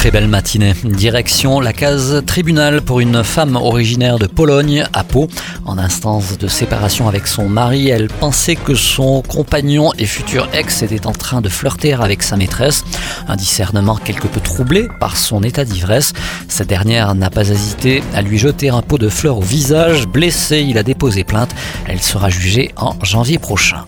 Très belle matinée. Direction la case tribunal pour une femme originaire de Pologne à Pau. En instance de séparation avec son mari, elle pensait que son compagnon et futur ex était en train de flirter avec sa maîtresse. Un discernement quelque peu troublé par son état d'ivresse. Cette dernière n'a pas hésité à lui jeter un pot de fleurs au visage. Blessé, il a déposé plainte. Elle sera jugée en janvier prochain.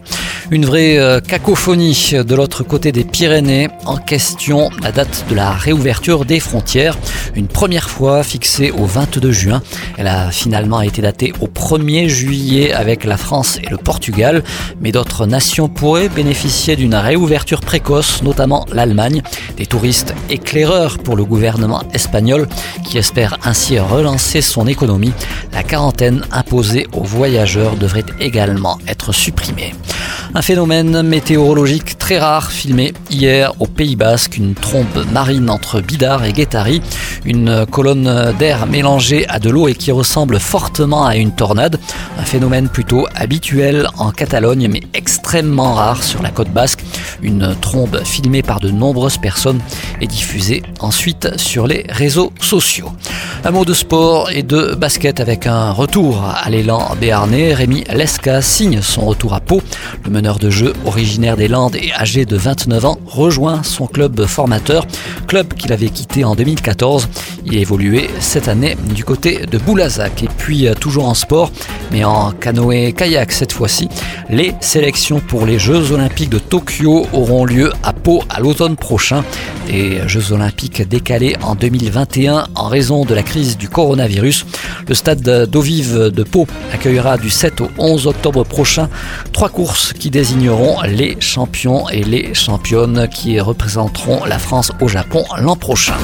Une vraie euh, cacophonie de l'autre côté des Pyrénées. En question, la date de la réouverture des frontières. Une première fois fixée au 22 juin. Elle a finalement été datée au 1er juillet avec la France et le Portugal. Mais d'autres nations pourraient bénéficier d'une réouverture précoce, notamment l'Allemagne. Des touristes éclaireurs pour le gouvernement espagnol qui espère ainsi relancer son économie. La quarantaine imposée aux voyageurs devrait également être supprimée. Phénomène météorologique très rare filmé hier au Pays Basque, une trombe marine entre Bidar et Guétari, une colonne d'air mélangée à de l'eau et qui ressemble fortement à une tornade, un phénomène plutôt habituel en Catalogne mais extrêmement rare sur la côte basque, une trombe filmée par de nombreuses personnes et diffusée ensuite sur les réseaux sociaux. Un mot de sport et de basket avec un retour à l'élan béarnais. Rémi Lesca signe son retour à Pau. Le meneur de jeu originaire des Landes et âgé de 29 ans rejoint son club formateur, club qu'il avait quitté en 2014. Il évoluait cette année du côté de Boulazac. Et puis toujours en sport, mais en canoë-kayak cette fois-ci, les sélections pour les Jeux Olympiques de Tokyo auront lieu à Pau à l'automne prochain. Des Jeux Olympiques décalés en 2021 en raison de la crise du coronavirus. Le stade d'eau vive de Pau accueillera du 7 au 11 octobre prochain trois courses qui désigneront les champions et les championnes qui représenteront la France au Japon l'an prochain.